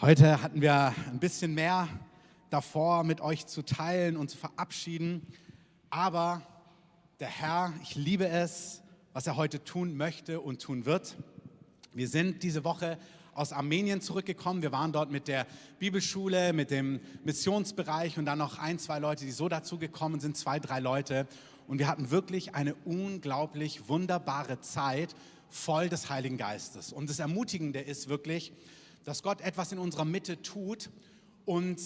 Heute hatten wir ein bisschen mehr davor, mit euch zu teilen und zu verabschieden. Aber der Herr, ich liebe es, was er heute tun möchte und tun wird. Wir sind diese Woche aus Armenien zurückgekommen. Wir waren dort mit der Bibelschule, mit dem Missionsbereich und dann noch ein, zwei Leute, die so dazugekommen sind, zwei, drei Leute. Und wir hatten wirklich eine unglaublich wunderbare Zeit voll des Heiligen Geistes. Und das Ermutigende ist wirklich, dass Gott etwas in unserer Mitte tut und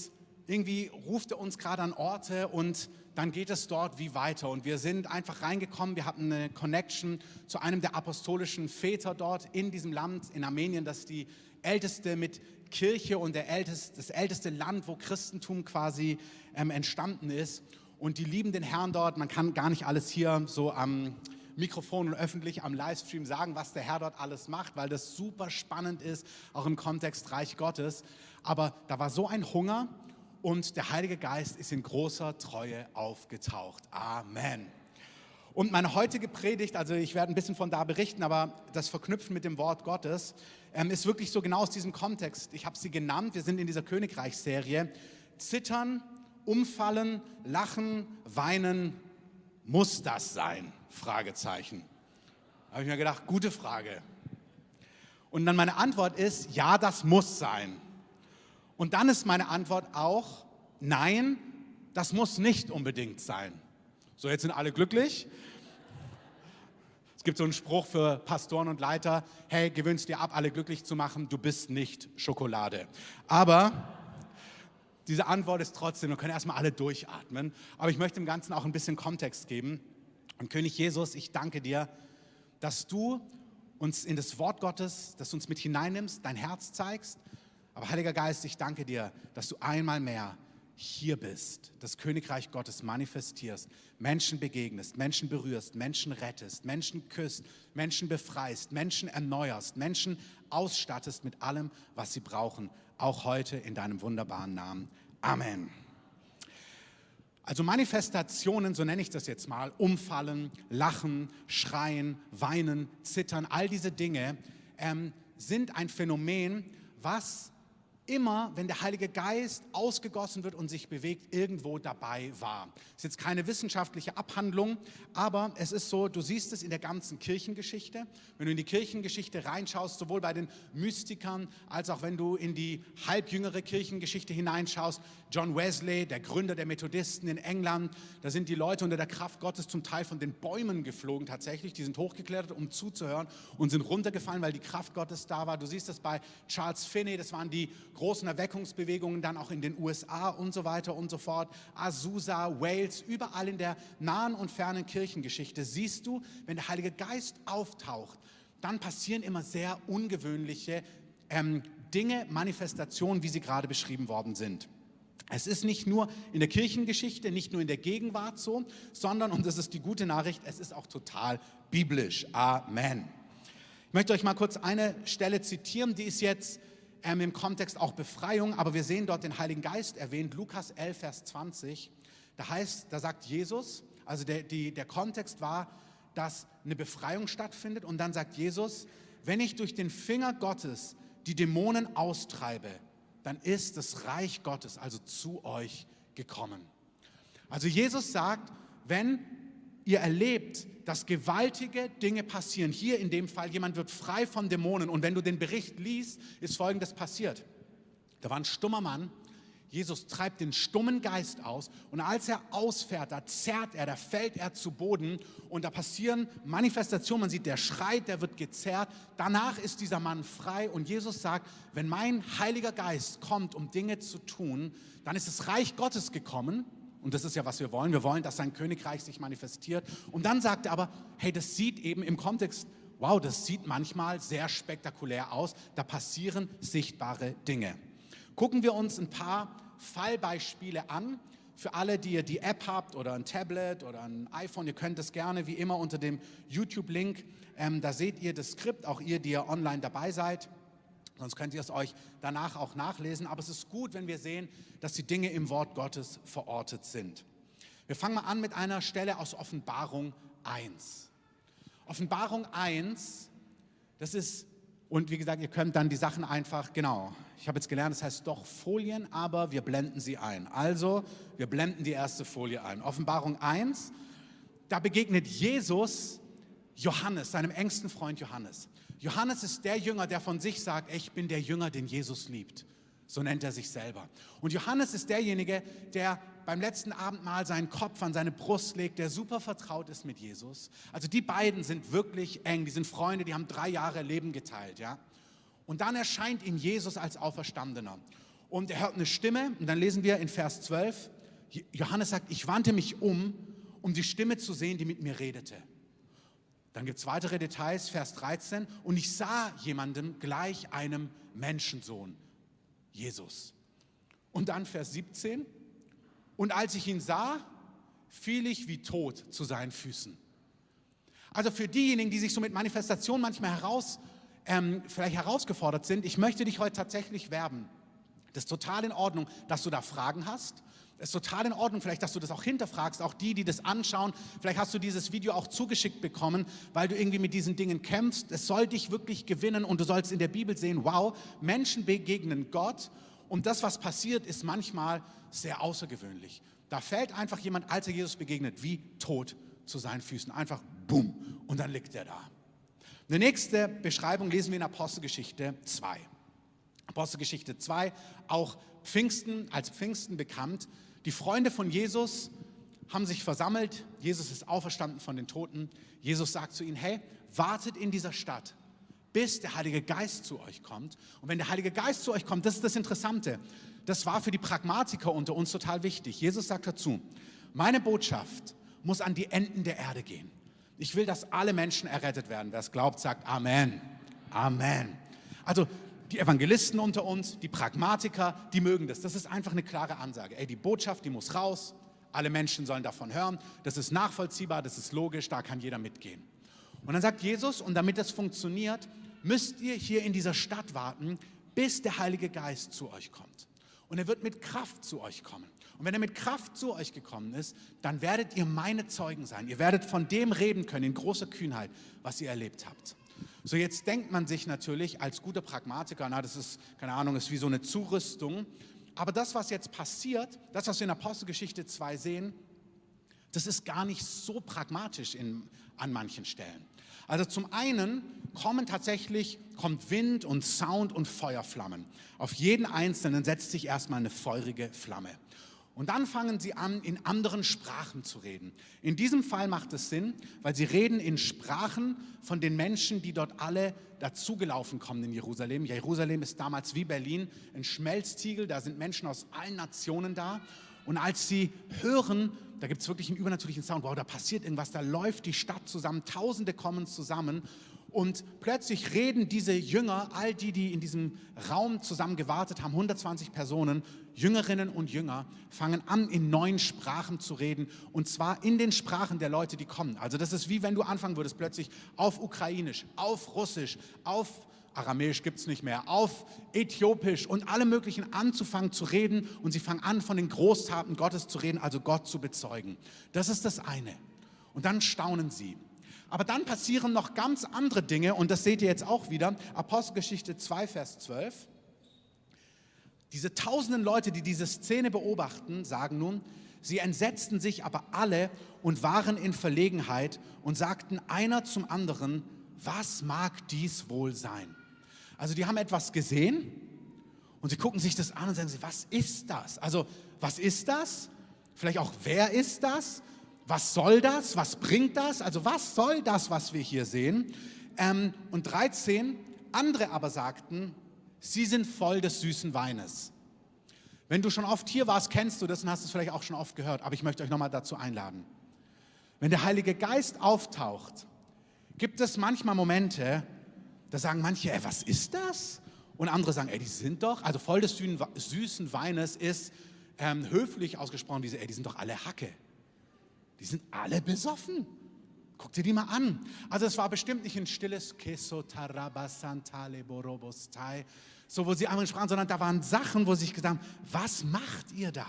irgendwie ruft er uns gerade an Orte und dann geht es dort wie weiter. Und wir sind einfach reingekommen, wir hatten eine Connection zu einem der apostolischen Väter dort in diesem Land, in Armenien, das ist die älteste mit Kirche und der älteste, das älteste Land, wo Christentum quasi ähm, entstanden ist. Und die lieben den Herrn dort, man kann gar nicht alles hier so am Mikrofon und öffentlich am Livestream sagen, was der Herr dort alles macht, weil das super spannend ist, auch im Kontext Reich Gottes. Aber da war so ein Hunger und der Heilige Geist ist in großer Treue aufgetaucht. Amen. Und meine heutige Predigt, also ich werde ein bisschen von da berichten, aber das Verknüpfen mit dem Wort Gottes ähm, ist wirklich so genau aus diesem Kontext. Ich habe sie genannt, wir sind in dieser Königreichsserie. Zittern, umfallen, lachen, weinen, muss das sein? Fragezeichen. Da habe ich mir gedacht, gute Frage. Und dann meine Antwort ist, ja, das muss sein. Und dann ist meine Antwort auch, nein, das muss nicht unbedingt sein. So, jetzt sind alle glücklich. Es gibt so einen Spruch für Pastoren und Leiter, hey, gewöhnst dir ab, alle glücklich zu machen, du bist nicht Schokolade. Aber diese Antwort ist trotzdem, wir können erstmal alle durchatmen, aber ich möchte dem Ganzen auch ein bisschen Kontext geben. Und König Jesus, ich danke dir, dass du uns in das Wort Gottes, dass du uns mit hineinnimmst, dein Herz zeigst. Aber Heiliger Geist, ich danke dir, dass du einmal mehr hier bist, das Königreich Gottes manifestierst, Menschen begegnest, Menschen berührst, Menschen rettest, Menschen küsst, Menschen befreist, Menschen erneuerst, Menschen ausstattest mit allem, was sie brauchen, auch heute in deinem wunderbaren Namen. Amen. Also Manifestationen, so nenne ich das jetzt mal, umfallen, lachen, schreien, weinen, zittern, all diese Dinge ähm, sind ein Phänomen, was immer, wenn der Heilige Geist ausgegossen wird und sich bewegt, irgendwo dabei war. Das ist jetzt keine wissenschaftliche Abhandlung, aber es ist so, du siehst es in der ganzen Kirchengeschichte. Wenn du in die Kirchengeschichte reinschaust, sowohl bei den Mystikern als auch wenn du in die halbjüngere Kirchengeschichte hineinschaust, John Wesley, der Gründer der Methodisten in England, da sind die Leute unter der Kraft Gottes zum Teil von den Bäumen geflogen tatsächlich, die sind hochgeklettert, um zuzuhören und sind runtergefallen, weil die Kraft Gottes da war. Du siehst das bei Charles Finney, das waren die großen Erweckungsbewegungen dann auch in den USA und so weiter und so fort. Azusa, Wales, überall in der nahen und fernen Kirchengeschichte siehst du, wenn der Heilige Geist auftaucht, dann passieren immer sehr ungewöhnliche ähm, Dinge, Manifestationen, wie sie gerade beschrieben worden sind. Es ist nicht nur in der Kirchengeschichte, nicht nur in der Gegenwart so, sondern, und das ist die gute Nachricht, es ist auch total biblisch. Amen. Ich möchte euch mal kurz eine Stelle zitieren, die ist jetzt ähm, im Kontext auch Befreiung, aber wir sehen dort den Heiligen Geist erwähnt, Lukas 11, Vers 20. Da heißt, da sagt Jesus, also der, die, der Kontext war, dass eine Befreiung stattfindet und dann sagt Jesus, wenn ich durch den Finger Gottes die Dämonen austreibe, dann ist das Reich Gottes also zu euch gekommen. Also Jesus sagt, wenn ihr erlebt, dass gewaltige Dinge passieren. Hier in dem Fall, jemand wird frei von Dämonen. Und wenn du den Bericht liest, ist Folgendes passiert. Da war ein stummer Mann. Jesus treibt den stummen Geist aus und als er ausfährt, da zerrt er, da fällt er zu Boden und da passieren Manifestationen. Man sieht, der schreit, der wird gezerrt. Danach ist dieser Mann frei und Jesus sagt, wenn mein Heiliger Geist kommt, um Dinge zu tun, dann ist das Reich Gottes gekommen und das ist ja, was wir wollen. Wir wollen, dass sein Königreich sich manifestiert. Und dann sagt er aber, hey, das sieht eben im Kontext, wow, das sieht manchmal sehr spektakulär aus. Da passieren sichtbare Dinge. Gucken wir uns ein paar Fallbeispiele an. Für alle, die ihr die App habt oder ein Tablet oder ein iPhone, ihr könnt es gerne wie immer unter dem YouTube-Link, ähm, da seht ihr das Skript, auch ihr, die ihr online dabei seid. Sonst könnt ihr es euch danach auch nachlesen. Aber es ist gut, wenn wir sehen, dass die Dinge im Wort Gottes verortet sind. Wir fangen mal an mit einer Stelle aus Offenbarung 1. Offenbarung 1, das ist Und wie gesagt, ihr könnt dann die Sachen einfach, genau, ich habe jetzt gelernt, das heißt doch Folien, aber wir blenden sie ein. Also, wir blenden die erste Folie ein. Offenbarung 1, da begegnet Jesus Johannes, seinem engsten Freund Johannes. Johannes ist der Jünger, der von sich sagt, ich bin der Jünger, den Jesus liebt. So nennt er sich selber. Und Johannes ist derjenige, der beim letzten Abendmahl seinen Kopf an seine Brust legt, der super vertraut ist mit Jesus. Also die beiden sind wirklich eng, die sind Freunde, die haben drei Jahre Leben geteilt, ja. Und dann erscheint ihm Jesus als Auferstandener. Und er hört eine Stimme, und dann lesen wir in Vers 12, Johannes sagt, ich wandte mich um, um die Stimme zu sehen, die mit mir redete. Dann gibt es weitere Details, Vers 13, und ich sah jemandem gleich einem Menschensohn, Jesus. Und dann Vers 17, und als ich ihn sah, fiel ich wie tot zu seinen Füßen. Also für diejenigen, die sich so mit Manifestation manchmal heraus, ähm, vielleicht herausgefordert sind, ich möchte dich heute tatsächlich werben. Das ist total in Ordnung, dass du da Fragen hast. Es ist total in Ordnung, vielleicht, dass du das auch hinterfragst, auch die, die das anschauen. Vielleicht hast du dieses Video auch zugeschickt bekommen, weil du irgendwie mit diesen Dingen kämpfst. Es soll dich wirklich gewinnen und du sollst in der Bibel sehen, wow, Menschen begegnen Gott und das, was passiert, ist manchmal sehr außergewöhnlich. Da fällt einfach jemand, als er Jesus begegnet, wie tot zu seinen Füßen. Einfach bumm und dann liegt er da. Eine nächste Beschreibung lesen wir in Apostelgeschichte 2. Apostelgeschichte 2, auch Pfingsten, als Pfingsten bekannt. Die Freunde von Jesus haben sich versammelt. Jesus ist auferstanden von den Toten. Jesus sagt zu ihnen, hey, wartet in dieser Stadt bis der Heilige Geist zu euch kommt. Und wenn der Heilige Geist zu euch kommt, das ist das Interessante. Das war für die Pragmatiker unter uns total wichtig. Jesus sagt dazu, meine Botschaft muss an die Enden der Erde gehen. Ich will, dass alle Menschen errettet werden. Wer es glaubt, sagt Amen. Amen. Also die Evangelisten unter uns, die Pragmatiker, die mögen das. Das ist einfach eine klare Ansage. Ey, die Botschaft, die muss raus. Alle Menschen sollen davon hören. Das ist nachvollziehbar, das ist logisch, da kann jeder mitgehen. Und dann sagt Jesus, und damit das funktioniert, müsst ihr hier in dieser Stadt warten, bis der Heilige Geist zu euch kommt. Und er wird mit Kraft zu euch kommen. Und wenn er mit Kraft zu euch gekommen ist, dann werdet ihr meine Zeugen sein. Ihr werdet von dem reden können in großer Kühnheit, was ihr erlebt habt. So jetzt denkt man sich natürlich als guter Pragmatiker, na das ist, keine Ahnung, ist wie so eine Zurüstung. Aber das, was jetzt passiert, das, was wir in Apostelgeschichte 2 sehen, das ist gar nicht so pragmatisch in, an manchen Stellen. Also zum einen kommen tatsächlich, kommt Wind und Sound und Feuerflammen. Auf jeden Einzelnen setzt sich erstmal eine feurige Flamme. Und dann fangen sie an, in anderen Sprachen zu reden. In diesem Fall macht es Sinn, weil sie reden in Sprachen von den Menschen, die dort alle dazugelaufen kommen in Jerusalem. Jerusalem ist damals wie Berlin ein Schmelztiegel, da sind Menschen aus allen Nationen da. Und als sie hören, da gibt es wirklich einen übernatürlichen Sound, wow, da passiert irgendwas, da läuft die Stadt zusammen, Tausende kommen zusammen und plötzlich reden diese Jünger, all die, die in diesem Raum zusammen gewartet haben, 120 Personen, Jüngerinnen und Jünger, fangen an, in neuen Sprachen zu reden. Und zwar in den Sprachen der Leute, die kommen. Also das ist wie wenn du anfangen würdest, plötzlich auf Ukrainisch, auf Russisch, auf Aramäisch gibt es nicht mehr, auf Äthiopisch und alle möglichen anzufangen zu reden. Und sie fangen an, von den Großtaten Gottes zu reden, also Gott zu bezeugen. Das ist das eine. Und dann staunen sie. Aber dann passieren noch ganz andere Dinge und das seht ihr jetzt auch wieder. Apostelgeschichte 2, Vers 12. Diese tausenden Leute, die diese Szene beobachten, sagen nun, sie entsetzten sich aber alle und waren in Verlegenheit und sagten einer zum anderen, was mag dies wohl sein? Also die haben etwas gesehen und sie gucken sich das an und sagen, was ist das? Also was ist das? Vielleicht auch, wer ist das? Was soll das? Was bringt das? Also was soll das, was wir hier sehen? Ähm, und 13, andere aber sagten, sie sind voll des süßen Weines. Wenn du schon oft hier warst, kennst du das und hast es vielleicht auch schon oft gehört, aber ich möchte euch nochmal dazu einladen. Wenn der Heilige Geist auftaucht, gibt es manchmal Momente, da sagen manche, ey, was ist das? Und andere sagen, ey, die sind doch, also voll des süßen Weines ist ähm, höflich ausgesprochen, diese, ey, die sind doch alle Hacke. Die sind alle besoffen. Guck dir die mal an. Also es war bestimmt nicht ein stilles so wo sie einmal sprachen, sondern da waren Sachen, wo sie sich gesagt haben, was macht ihr da?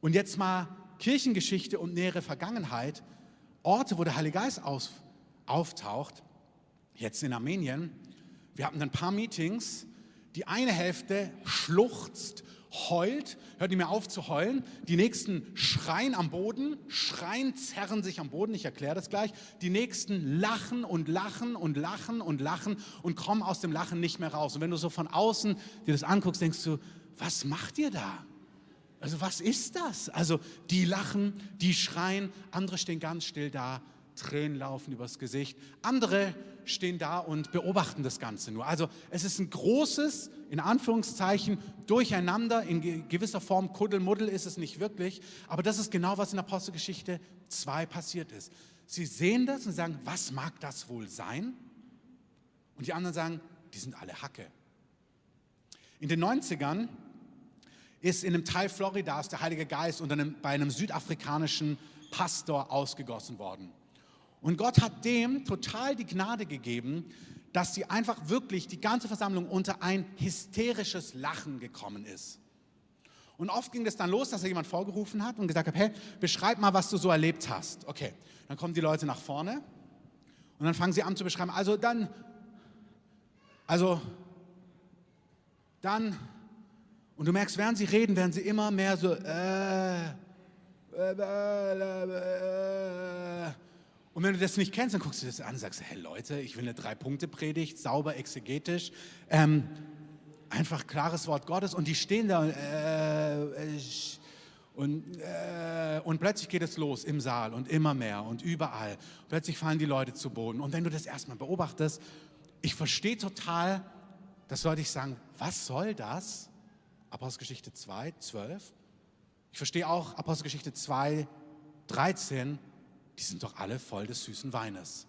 Und jetzt mal Kirchengeschichte und nähere Vergangenheit, Orte, wo der Heilige Geist aus, auftaucht, jetzt in Armenien, Wir hatten ein paar Meetings, die eine Hälfte schluchzt, heult, hört nicht mehr auf zu heulen. Die nächsten schreien am Boden, schreien, zerren sich am Boden, ich erkläre das gleich. Die nächsten lachen und lachen und lachen und lachen und kommen aus dem Lachen nicht mehr raus. Und wenn du so von außen dir das anguckst, denkst du, was macht ihr da? Also was ist das? Also die lachen, die schreien, andere stehen ganz still da, Tränen laufen übers Gesicht. Andere stehen da und beobachten das Ganze nur. Also es ist ein großes, in Anführungszeichen, Durcheinander. In gewisser Form Kuddelmuddel ist es nicht wirklich. Aber das ist genau, was in Apostelgeschichte 2 passiert ist. Sie sehen das und sagen, was mag das wohl sein? Und die anderen sagen, die sind alle Hacke. In den 90ern ist in einem Teil Floridas der Heilige Geist unter einem, bei einem südafrikanischen Pastor ausgegossen worden. Und Gott hat dem total die Gnade gegeben, dass sie einfach wirklich die ganze Versammlung unter ein hysterisches Lachen gekommen ist. Und oft ging es dann los, dass er jemand vorgerufen hat und gesagt hat, hey, beschreib mal, was du so erlebt hast. Okay, dann kommen die Leute nach vorne und dann fangen sie an zu beschreiben. Also dann, also dann, und du merkst, während sie reden, werden sie immer mehr so, äh, äh, äh, äh, und wenn du das nicht kennst, dann guckst du das an und sagst, hey Leute, ich will eine Drei-Punkte-Predigt, sauber exegetisch, ähm, einfach klares Wort Gottes und die stehen da äh, und, äh, und plötzlich geht es los im Saal und immer mehr und überall. Plötzlich fallen die Leute zu Boden. Und wenn du das erstmal beobachtest, ich verstehe total, dass Leute sagen, was soll das? Apostelgeschichte 2, 12. Ich verstehe auch Apostelgeschichte 2, 13 die sind doch alle voll des süßen Weines.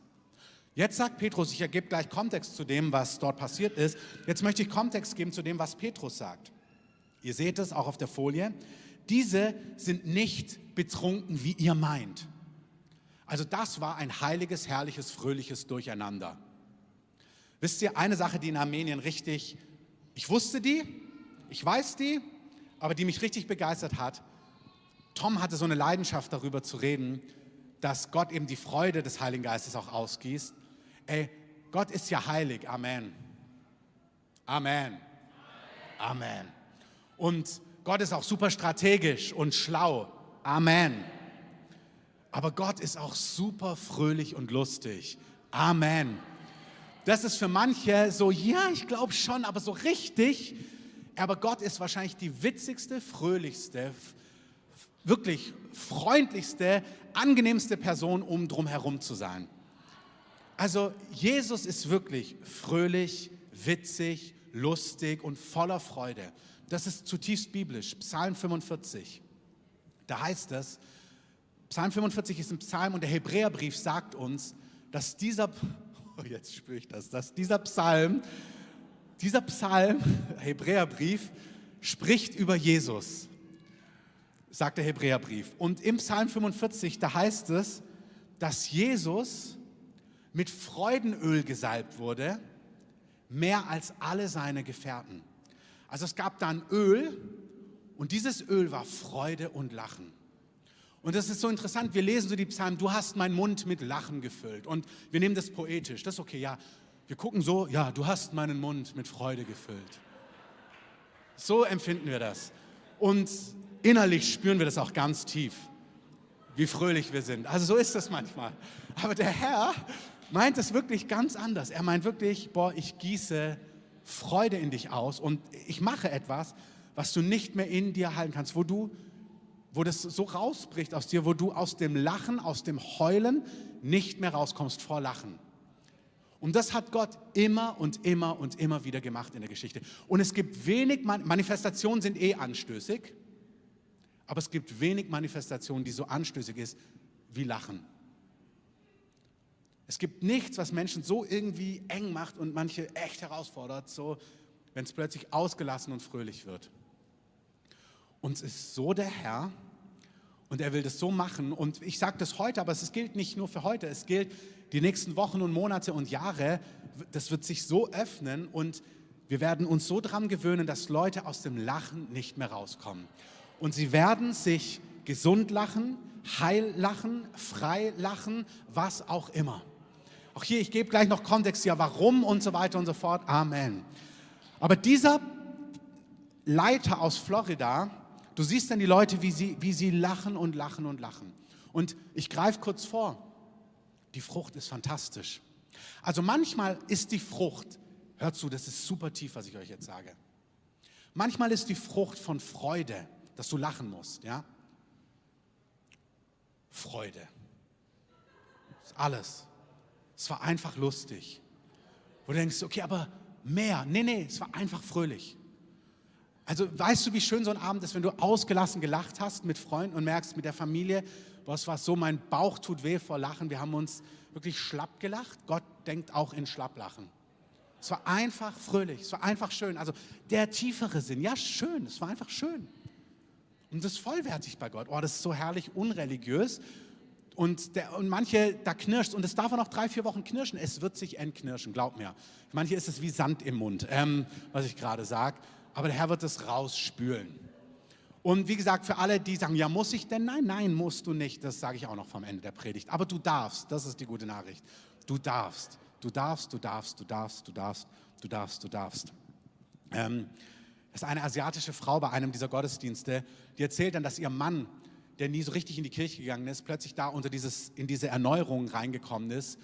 Jetzt sagt Petrus, ich ergebe gleich Kontext zu dem, was dort passiert ist. Jetzt möchte ich Kontext geben zu dem, was Petrus sagt. Ihr seht es auch auf der Folie. Diese sind nicht betrunken, wie ihr meint. Also das war ein heiliges, herrliches, fröhliches Durcheinander. Wisst ihr, eine Sache, die in Armenien richtig, ich wusste die, ich weiß die, aber die mich richtig begeistert hat. Tom hatte so eine Leidenschaft darüber zu reden, dass Gott eben die Freude des Heiligen Geistes auch ausgießt. Ey, Gott ist ja heilig. Amen. Amen. Amen. Und Gott ist auch super strategisch und schlau. Amen. Aber Gott ist auch super fröhlich und lustig. Amen. Das ist für manche so, ja, ich glaube schon, aber so richtig. Aber Gott ist wahrscheinlich die witzigste, fröhlichste, wirklich freundlichste, angenehmste Person, um drumherum zu sein. Also Jesus ist wirklich fröhlich, witzig, lustig und voller Freude. Das ist zutiefst biblisch. Psalm 45. Da heißt es, Psalm 45 ist ein Psalm und der Hebräerbrief sagt uns, dass dieser, oh jetzt spüre ich das, dass dieser Psalm, dieser Psalm, Hebräerbrief, spricht über Jesus sagt der Hebräerbrief. Und im Psalm 45, da heißt es, dass Jesus mit Freudenöl gesalbt wurde, mehr als alle seine Gefährten. Also es gab dann Öl und dieses Öl war Freude und Lachen. Und das ist so interessant, wir lesen so die Psalmen, du hast meinen Mund mit Lachen gefüllt und wir nehmen das poetisch, das ist okay, ja. Wir gucken so, ja, du hast meinen Mund mit Freude gefüllt. So empfinden wir das. Und innerlich spüren wir das auch ganz tief, wie fröhlich wir sind. Also so ist das manchmal. Aber der Herr meint es wirklich ganz anders. Er meint wirklich, boah, ich gieße Freude in dich aus und ich mache etwas, was du nicht mehr in dir halten kannst, wo du, wo das so rausbricht aus dir, wo du aus dem Lachen, aus dem Heulen nicht mehr rauskommst vor Lachen. Und das hat Gott immer und immer und immer wieder gemacht in der Geschichte. Und es gibt wenig, Manifestationen sind eh anstößig. Aber es gibt wenig Manifestationen, die so anstößig ist wie Lachen. Es gibt nichts, was Menschen so irgendwie eng macht und manche echt herausfordert, so wenn es plötzlich ausgelassen und fröhlich wird. Uns ist so der Herr und er will das so machen. Und ich sage das heute, aber es gilt nicht nur für heute, es gilt die nächsten Wochen und Monate und Jahre. Das wird sich so öffnen und wir werden uns so dran gewöhnen, dass Leute aus dem Lachen nicht mehr rauskommen. Und sie werden sich gesund lachen, heil lachen, frei lachen, was auch immer. Auch hier, ich gebe gleich noch Kontext, ja, warum und so weiter und so fort. Amen. Aber dieser Leiter aus Florida, du siehst dann die Leute, wie sie, wie sie lachen und lachen und lachen. Und ich greife kurz vor. Die Frucht ist fantastisch. Also manchmal ist die Frucht, hört zu, das ist super tief, was ich euch jetzt sage. Manchmal ist die Frucht von Freude, dass du lachen musst, ja? Freude. Das ist alles. Es war einfach lustig. Wo du denkst, okay, aber mehr. Nee, nee, es war einfach fröhlich. Also weißt du, wie schön so ein Abend ist, wenn du ausgelassen gelacht hast mit Freunden und merkst mit der Familie, was war so, mein Bauch tut weh vor Lachen. Wir haben uns wirklich schlapp gelacht. Gott denkt auch in Schlapplachen. Es war einfach fröhlich, es war einfach schön. Also der tiefere Sinn, ja schön, es war einfach schön. Und das ist vollwertig bei Gott. Oh, das ist so herrlich unreligiös. Und, der, und manche, da knirscht, und es darf auch noch drei, vier Wochen knirschen. Es wird sich entknirschen, glaub mir. Manche ist es wie Sand im Mund, ähm, was ich gerade sage. Aber der Herr wird es rausspülen. Und wie gesagt, für alle, die sagen, ja, muss ich denn? Nein, nein, musst du nicht. Das sage ich auch noch vom Ende der Predigt. Aber du darfst, das ist die gute Nachricht. Du darfst, du darfst, du darfst, du darfst, du darfst, du darfst, du darfst. Ähm, das ist eine asiatische Frau bei einem dieser Gottesdienste, die erzählt dann, dass ihr Mann der nie so richtig in die Kirche gegangen ist, plötzlich da unter dieses, in diese Erneuerung reingekommen ist.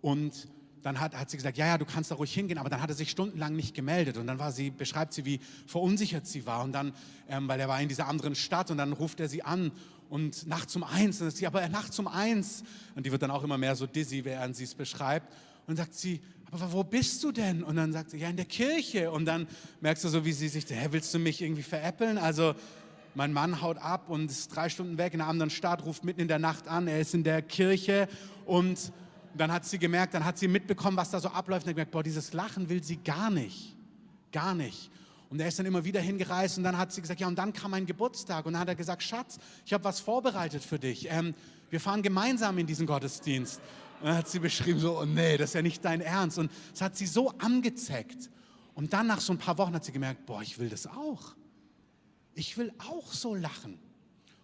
Und dann hat, hat sie gesagt, ja, ja, du kannst da ruhig hingehen, aber dann hat er sich stundenlang nicht gemeldet. Und dann war sie, beschreibt sie, wie verunsichert sie war. Und dann, ähm, weil er war in dieser anderen Stadt und dann ruft er sie an und nachts um eins. Und dann sagt sie, aber nachts um eins. Und die wird dann auch immer mehr so dizzy, während sie es beschreibt. Und dann sagt sie, aber wo bist du denn? Und dann sagt sie, ja, in der Kirche. Und dann merkst du so, wie sie sich, hä, willst du mich irgendwie veräppeln? Also mein Mann haut ab und ist drei Stunden weg in einer anderen Stadt, ruft mitten in der Nacht an, er ist in der Kirche und dann hat sie gemerkt, dann hat sie mitbekommen, was da so abläuft und hat gemerkt, boah, dieses Lachen will sie gar nicht, gar nicht. Und er ist dann immer wieder hingereist und dann hat sie gesagt, ja und dann kam mein Geburtstag und dann hat er gesagt, Schatz, ich habe was vorbereitet für dich. Ähm, wir fahren gemeinsam in diesen Gottesdienst. Und dann hat sie beschrieben, so, oh nee, das ist ja nicht dein Ernst. Und es hat sie so angezeckt. Und dann nach so ein paar Wochen hat sie gemerkt, boah, ich will das auch ich will auch so lachen.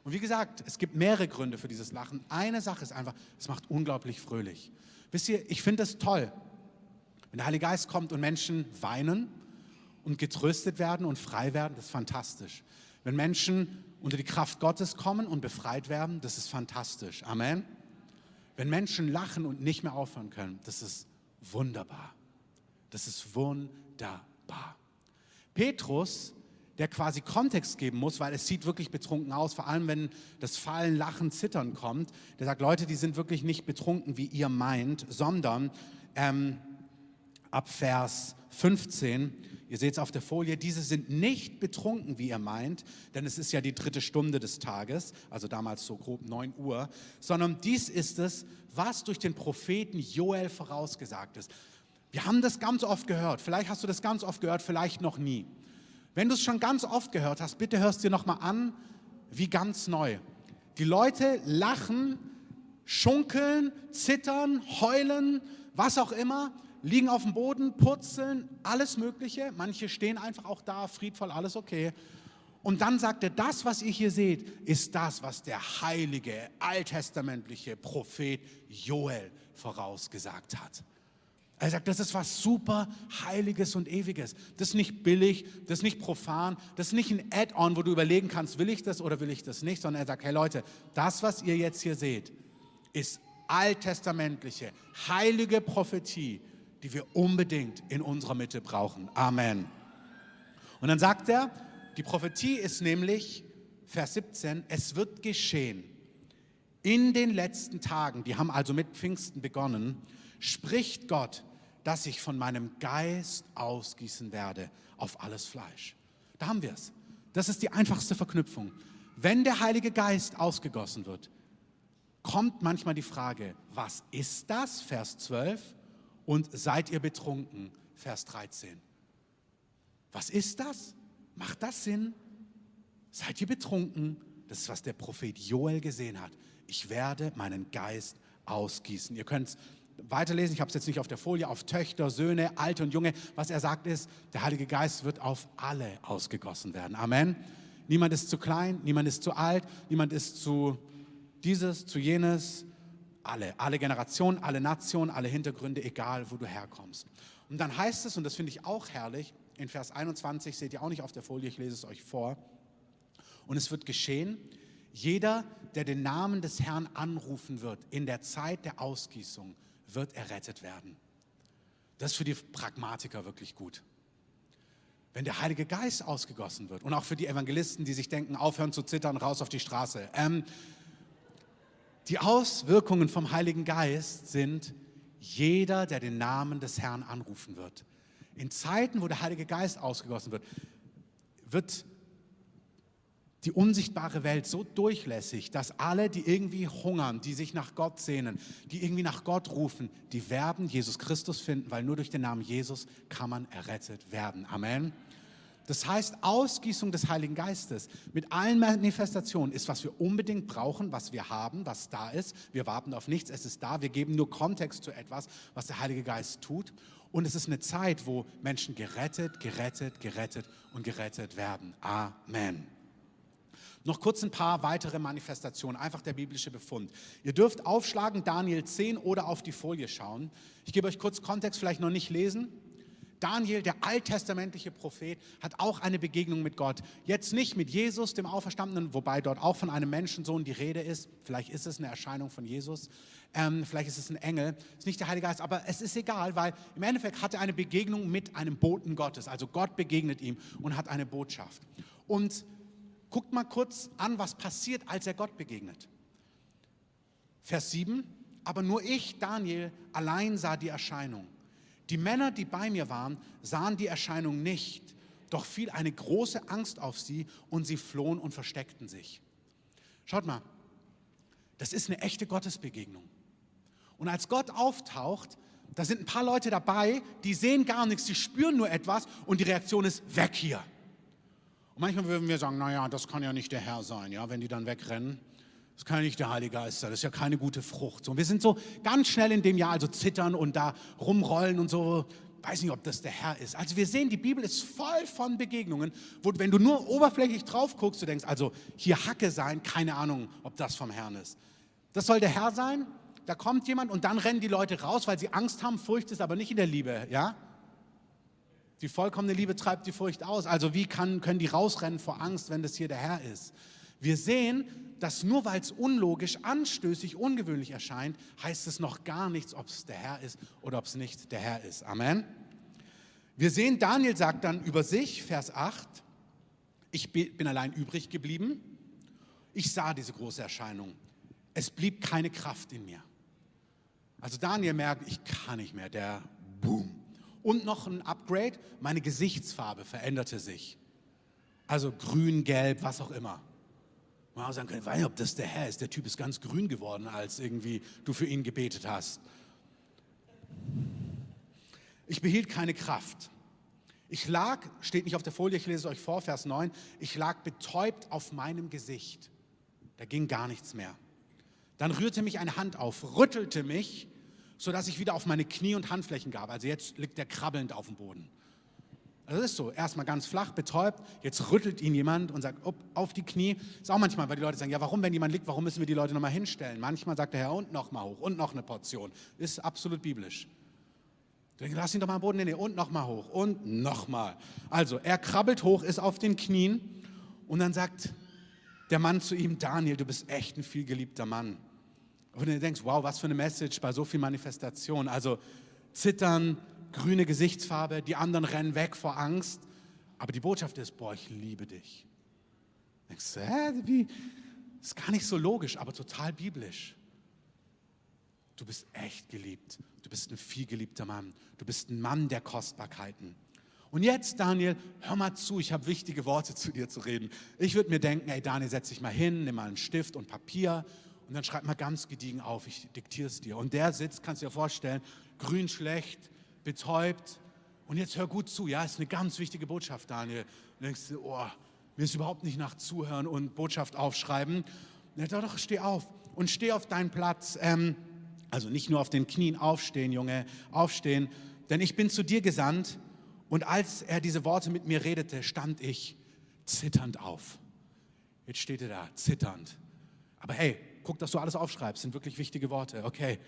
Und wie gesagt, es gibt mehrere Gründe für dieses Lachen. Eine Sache ist einfach, es macht unglaublich fröhlich. Wisst ihr, ich finde es toll, wenn der Heilige Geist kommt und Menschen weinen und getröstet werden und frei werden, das ist fantastisch. Wenn Menschen unter die Kraft Gottes kommen und befreit werden, das ist fantastisch. Amen. Wenn Menschen lachen und nicht mehr aufhören können, das ist wunderbar. Das ist wunderbar. Petrus der quasi Kontext geben muss, weil es sieht wirklich betrunken aus, vor allem wenn das Fallen, Lachen, Zittern kommt. Der sagt, Leute, die sind wirklich nicht betrunken, wie ihr meint, sondern ähm, ab Vers 15, ihr seht es auf der Folie, diese sind nicht betrunken, wie ihr meint, denn es ist ja die dritte Stunde des Tages, also damals so grob 9 Uhr, sondern dies ist es, was durch den Propheten Joel vorausgesagt ist. Wir haben das ganz oft gehört, vielleicht hast du das ganz oft gehört, vielleicht noch nie. Wenn du es schon ganz oft gehört hast, bitte hörst dir nochmal an, wie ganz neu. Die Leute lachen, schunkeln, zittern, heulen, was auch immer, liegen auf dem Boden, purzeln, alles Mögliche. Manche stehen einfach auch da, friedvoll, alles okay. Und dann sagt er, das, was ihr hier seht, ist das, was der heilige, alttestamentliche Prophet Joel vorausgesagt hat. Er sagt, das ist was super Heiliges und Ewiges. Das ist nicht billig, das ist nicht profan, das ist nicht ein Add-on, wo du überlegen kannst, will ich das oder will ich das nicht, sondern er sagt, hey Leute, das, was ihr jetzt hier seht, ist alttestamentliche, heilige Prophetie, die wir unbedingt in unserer Mitte brauchen. Amen. Und dann sagt er, die Prophetie ist nämlich, Vers 17, es wird geschehen. In den letzten Tagen, die haben also mit Pfingsten begonnen, spricht Gott, dass ich von meinem Geist ausgießen werde auf alles Fleisch. Da haben wir es. Das ist die einfachste Verknüpfung. Wenn der Heilige Geist ausgegossen wird, kommt manchmal die Frage, was ist das? Vers 12. Und seid ihr betrunken? Vers 13. Was ist das? Macht das Sinn? Seid ihr betrunken? Das ist, was der Prophet Joel gesehen hat. Ich werde meinen Geist ausgießen. Ihr könnt weiterlesen, ich habe es jetzt nicht auf der Folie, auf Töchter, Söhne, Alte und Junge. Was er sagt ist, der Heilige Geist wird auf alle ausgegossen werden. Amen. Niemand ist zu klein, niemand ist zu alt, niemand ist zu dieses, zu jenes. Alle, alle Generationen, alle Nationen, alle Hintergründe, egal wo du herkommst. Und dann heißt es, und das finde ich auch herrlich, in Vers 21 seht ihr auch nicht auf der Folie, ich lese es euch vor. Und es wird geschehen, jeder, der den Namen des Herrn anrufen wird in der Zeit der Ausgießung, wird errettet werden. Das ist für die Pragmatiker wirklich gut. Wenn der Heilige Geist ausgegossen wird und auch für die Evangelisten, die sich denken, aufhören zu zittern, raus auf die Straße. Ähm, die Auswirkungen vom Heiligen Geist sind jeder, der den Namen des Herrn anrufen wird. In Zeiten, wo der Heilige Geist ausgegossen wird, wird die unsichtbare Welt so durchlässig, dass alle, die irgendwie hungern, die sich nach Gott sehnen, die irgendwie nach Gott rufen, die werden Jesus Christus finden, weil nur durch den Namen Jesus kann man errettet werden. Amen. Das heißt, Ausgießung des Heiligen Geistes mit allen Manifestationen ist, was wir unbedingt brauchen, was wir haben, was da ist. Wir warten auf nichts, es ist da. Wir geben nur Kontext zu etwas, was der Heilige Geist tut. Und es ist eine Zeit, wo Menschen gerettet, gerettet, gerettet und gerettet werden. Amen. Noch kurz ein paar weitere Manifestationen, einfach der biblische Befund. Ihr dürft aufschlagen Daniel 10 oder auf die Folie schauen. Ich gebe euch kurz Kontext, vielleicht noch nicht lesen. Daniel, der alttestamentliche Prophet, hat auch eine Begegnung mit Gott. Jetzt nicht mit Jesus, dem Auferstandenen, wobei dort auch von einem Menschensohn die Rede ist. Vielleicht ist es eine Erscheinung von Jesus. Ähm, vielleicht ist es ein Engel. Ist nicht der Heilige Geist, aber es ist egal, weil im Endeffekt hat er eine Begegnung mit einem Boten Gottes. Also Gott begegnet ihm und hat eine Botschaft. Und guckt mal kurz an, was passiert, als er Gott begegnet. Vers 7. Aber nur ich, Daniel, allein sah die Erscheinung. Die Männer, die bei mir waren, sahen die Erscheinung nicht, doch fiel eine große Angst auf sie und sie flohen und versteckten sich. Schaut mal, das ist eine echte Gottesbegegnung. Und als Gott auftaucht, da sind ein paar Leute dabei, die sehen gar nichts, die spüren nur etwas und die Reaktion ist weg hier. Und manchmal würden wir sagen, naja, das kann ja nicht der Herr sein, ja, wenn die dann wegrennen. Das kann ja nicht der Heilige Geist sein, das ist ja keine gute Frucht. So, wir sind so ganz schnell in dem Jahr, also zittern und da rumrollen und so. Weiß nicht, ob das der Herr ist. Also wir sehen, die Bibel ist voll von Begegnungen, wo wenn du nur oberflächlich drauf guckst, du denkst, also hier Hacke sein, keine Ahnung, ob das vom Herrn ist. Das soll der Herr sein. Da kommt jemand und dann rennen die Leute raus, weil sie Angst haben. Furcht ist aber nicht in der Liebe, ja? Die vollkommene Liebe treibt die Furcht aus. Also wie kann, können die rausrennen vor Angst, wenn das hier der Herr ist? Wir sehen, dass nur weil es unlogisch, anstößig, ungewöhnlich erscheint, heißt es noch gar nichts, ob es der Herr ist oder ob es nicht der Herr ist. Amen. Wir sehen, Daniel sagt dann über sich, Vers 8, ich bin allein übrig geblieben. Ich sah diese große Erscheinung. Es blieb keine Kraft in mir. Also Daniel merkt, ich kann nicht mehr, der Boom. Und noch ein Upgrade, meine Gesichtsfarbe veränderte sich. Also grün, gelb, was auch immer. Man auch sagen können, nicht, ob das der Herr ist. Der Typ ist ganz grün geworden, als irgendwie du für ihn gebetet hast. Ich behielt keine Kraft. Ich lag, steht nicht auf der Folie, ich lese es euch vor, Vers 9, ich lag betäubt auf meinem Gesicht. Da ging gar nichts mehr. Dann rührte mich eine Hand auf, rüttelte mich, sodass ich wieder auf meine Knie und Handflächen gab. Also jetzt liegt er krabbelnd auf dem Boden. Das ist so, erstmal ganz flach, betäubt, jetzt rüttelt ihn jemand und sagt, auf die Knie. Das ist auch manchmal, weil die Leute sagen, ja, warum, wenn jemand liegt, warum müssen wir die Leute nochmal hinstellen? Manchmal sagt der Herr, und nochmal hoch, und noch eine Portion. Ist absolut biblisch. Denke, lass ihn doch mal am Boden, nee, nee, und nochmal hoch, und nochmal. Also, er krabbelt hoch, ist auf den Knien, und dann sagt der Mann zu ihm, Daniel, du bist echt ein vielgeliebter Mann. Und du denkst, wow, was für eine Message bei so viel Manifestation. Also, zittern, grüne Gesichtsfarbe, die anderen rennen weg vor Angst. Aber die Botschaft ist, boah, ich liebe dich. Denkst du, hä, wie? Ist gar nicht so logisch, aber total biblisch. Du bist echt geliebt. Du bist ein vielgeliebter Mann. Du bist ein Mann der Kostbarkeiten. Und jetzt, Daniel, hör mal zu, ich habe wichtige Worte zu dir zu reden. Ich würde mir denken, ey Daniel, setz dich mal hin, nimm mal einen Stift und Papier und dann schreib mal ganz gediegen auf, ich diktiere es dir. Und der sitzt, kannst du dir vorstellen, grün schlecht, betäubt. Und jetzt hör gut zu, ja, ist eine ganz wichtige Botschaft, Daniel. Du denkst du, oh, mir ist überhaupt nicht nach Zuhören und Botschaft aufschreiben. Ja, doch, doch, steh auf und steh auf deinen Platz. Ähm, also nicht nur auf den Knien aufstehen, Junge, aufstehen, denn ich bin zu dir gesandt. Und als er diese Worte mit mir redete, stand ich zitternd auf. Jetzt steht er da, zitternd. Aber hey, guck, dass du alles aufschreibst, sind wirklich wichtige Worte, okay.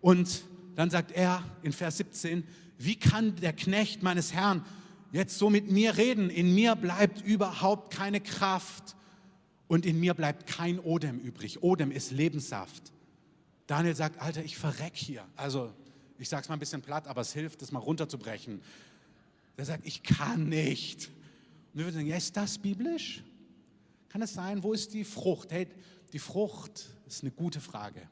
Und dann sagt er in Vers 17, wie kann der Knecht meines Herrn jetzt so mit mir reden? In mir bleibt überhaupt keine Kraft und in mir bleibt kein Odem übrig. Odem ist Lebenssaft. Daniel sagt, Alter, ich verreck hier. Also, ich sage es mal ein bisschen platt, aber es hilft, das mal runterzubrechen. Er sagt, ich kann nicht. Und wir würden sagen, ja, ist das biblisch? Kann es sein? Wo ist die Frucht? Hey, die Frucht ist eine gute Frage.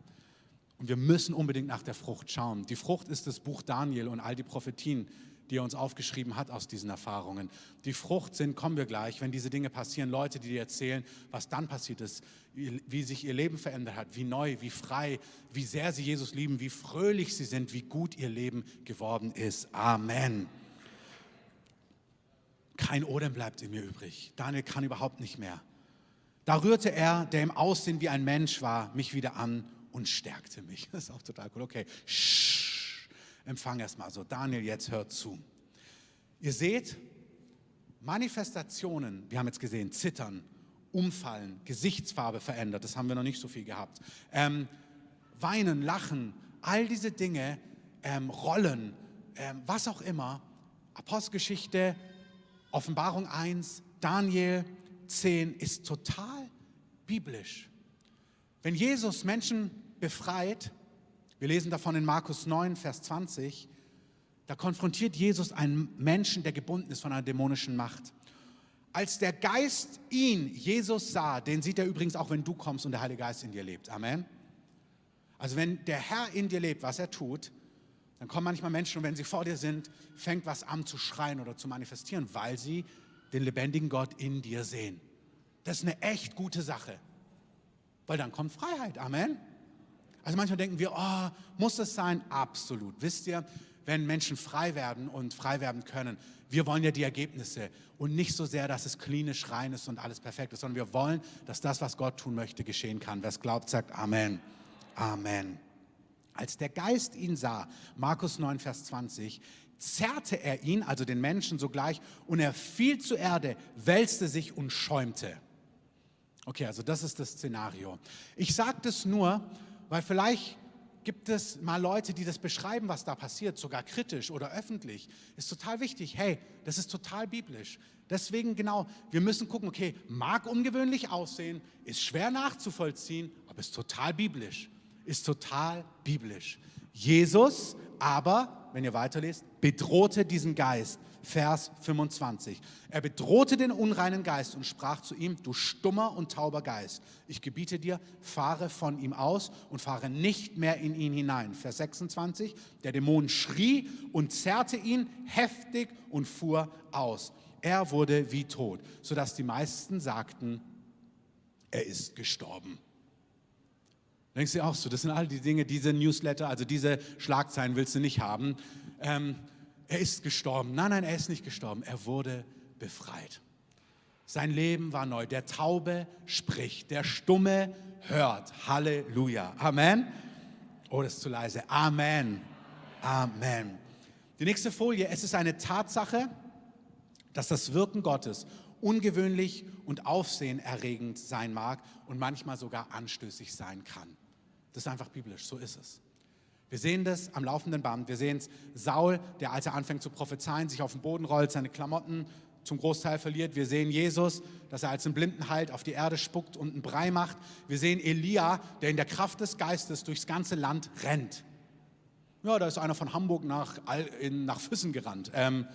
Und wir müssen unbedingt nach der Frucht schauen. Die Frucht ist das Buch Daniel und all die Prophetien, die er uns aufgeschrieben hat aus diesen Erfahrungen. Die Frucht sind, kommen wir gleich, wenn diese Dinge passieren, Leute, die dir erzählen, was dann passiert ist, wie sich ihr Leben verändert hat, wie neu, wie frei, wie sehr sie Jesus lieben, wie fröhlich sie sind, wie gut ihr Leben geworden ist. Amen. Kein Odem bleibt in mir übrig. Daniel kann überhaupt nicht mehr. Da rührte er, der im Aussehen wie ein Mensch war, mich wieder an und stärkte mich. Das ist auch total cool. Okay, Shh. empfang erstmal so. Daniel, jetzt hört zu. Ihr seht, Manifestationen, wir haben jetzt gesehen, Zittern, Umfallen, Gesichtsfarbe verändert, das haben wir noch nicht so viel gehabt. Ähm, weinen, Lachen, all diese Dinge, ähm, Rollen, ähm, was auch immer. Apostelgeschichte, Offenbarung 1, Daniel 10 ist total biblisch. Wenn Jesus Menschen befreit, wir lesen davon in Markus 9, Vers 20, da konfrontiert Jesus einen Menschen, der gebunden ist von einer dämonischen Macht. Als der Geist ihn, Jesus, sah, den sieht er übrigens auch, wenn du kommst und der Heilige Geist in dir lebt. Amen. Also wenn der Herr in dir lebt, was er tut, dann kommen manchmal Menschen und wenn sie vor dir sind, fängt was an zu schreien oder zu manifestieren, weil sie den lebendigen Gott in dir sehen. Das ist eine echt gute Sache weil dann kommt Freiheit. Amen. Also manchmal denken wir, oh, muss das sein? Absolut. Wisst ihr, wenn Menschen frei werden und frei werden können, wir wollen ja die Ergebnisse und nicht so sehr, dass es klinisch rein ist und alles perfekt ist, sondern wir wollen, dass das, was Gott tun möchte, geschehen kann. Wer es glaubt, sagt Amen. Amen. Als der Geist ihn sah, Markus 9, Vers 20, zerrte er ihn, also den Menschen sogleich, und er fiel zur Erde, wälzte sich und schäumte. Okay, also das ist das Szenario. Ich sage das nur, weil vielleicht gibt es mal Leute, die das beschreiben, was da passiert, sogar kritisch oder öffentlich. Ist total wichtig. Hey, das ist total biblisch. Deswegen genau, wir müssen gucken, okay, mag ungewöhnlich aussehen, ist schwer nachzuvollziehen, aber ist total biblisch. Ist total biblisch. Jesus aber, wenn ihr weiterlest, bedrohte diesen Geist Vers 25. Er bedrohte den unreinen Geist und sprach zu ihm, du stummer und tauber Geist, ich gebiete dir, fahre von ihm aus und fahre nicht mehr in ihn hinein. Vers 26. Der Dämon schrie und zerrte ihn heftig und fuhr aus. Er wurde wie tot, sodass die meisten sagten, er ist gestorben. Denkst du auch so, das sind all die Dinge, diese Newsletter, also diese Schlagzeilen willst du nicht haben. Ähm, er ist gestorben. Nein, nein, er ist nicht gestorben. Er wurde befreit. Sein Leben war neu. Der Taube spricht, der Stumme hört. Halleluja. Amen. Oh, das ist zu leise. Amen. Amen. Die nächste Folie. Es ist eine Tatsache, dass das Wirken Gottes ungewöhnlich und aufsehenerregend sein mag und manchmal sogar anstößig sein kann. Das ist einfach biblisch, so ist es. Wir sehen das am laufenden Band. Wir sehen es Saul, der als er anfängt zu prophezeien, sich auf den Boden rollt, seine Klamotten zum Großteil verliert. Wir sehen Jesus, dass er als einen Blinden halt auf die Erde spuckt und einen Brei macht. Wir sehen Elia, der in der Kraft des Geistes durchs ganze Land rennt. Ja, da ist einer von Hamburg nach, nach Füssen gerannt. Ähm,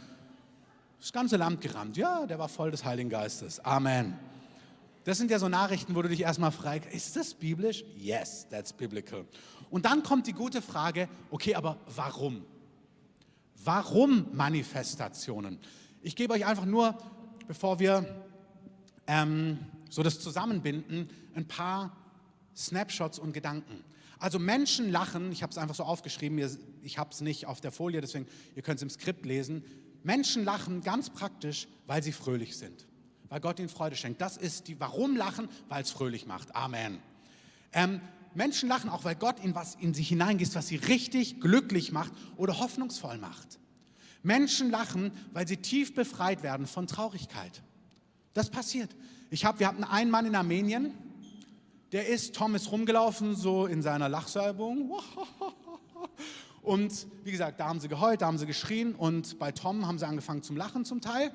das ganze Land gerannt. Ja, der war voll des Heiligen Geistes. Amen. Das sind ja so Nachrichten, wo du dich erstmal fragst, ist das biblisch? Yes, that's biblical. Und dann kommt die gute Frage, okay, aber warum? Warum Manifestationen? Ich gebe euch einfach nur, bevor wir ähm, so das zusammenbinden, ein paar Snapshots und Gedanken. Also Menschen lachen, ich habe es einfach so aufgeschrieben, ich habe es nicht auf der Folie, deswegen, ihr könnt es im Skript lesen. Menschen lachen ganz praktisch, weil sie fröhlich sind, weil Gott ihnen Freude schenkt. Das ist die, warum lachen? Weil es fröhlich macht. Amen. Ähm, Menschen lachen auch, weil Gott in was in sie hineingießt, was sie richtig glücklich macht oder hoffnungsvoll macht. Menschen lachen, weil sie tief befreit werden von Traurigkeit. Das passiert. Ich hab, wir hatten einen Mann in Armenien, der ist, Tom ist rumgelaufen, so in seiner Lachsalbung. Und wie gesagt, da haben sie geheult, da haben sie geschrien und bei Tom haben sie angefangen zum Lachen zum Teil.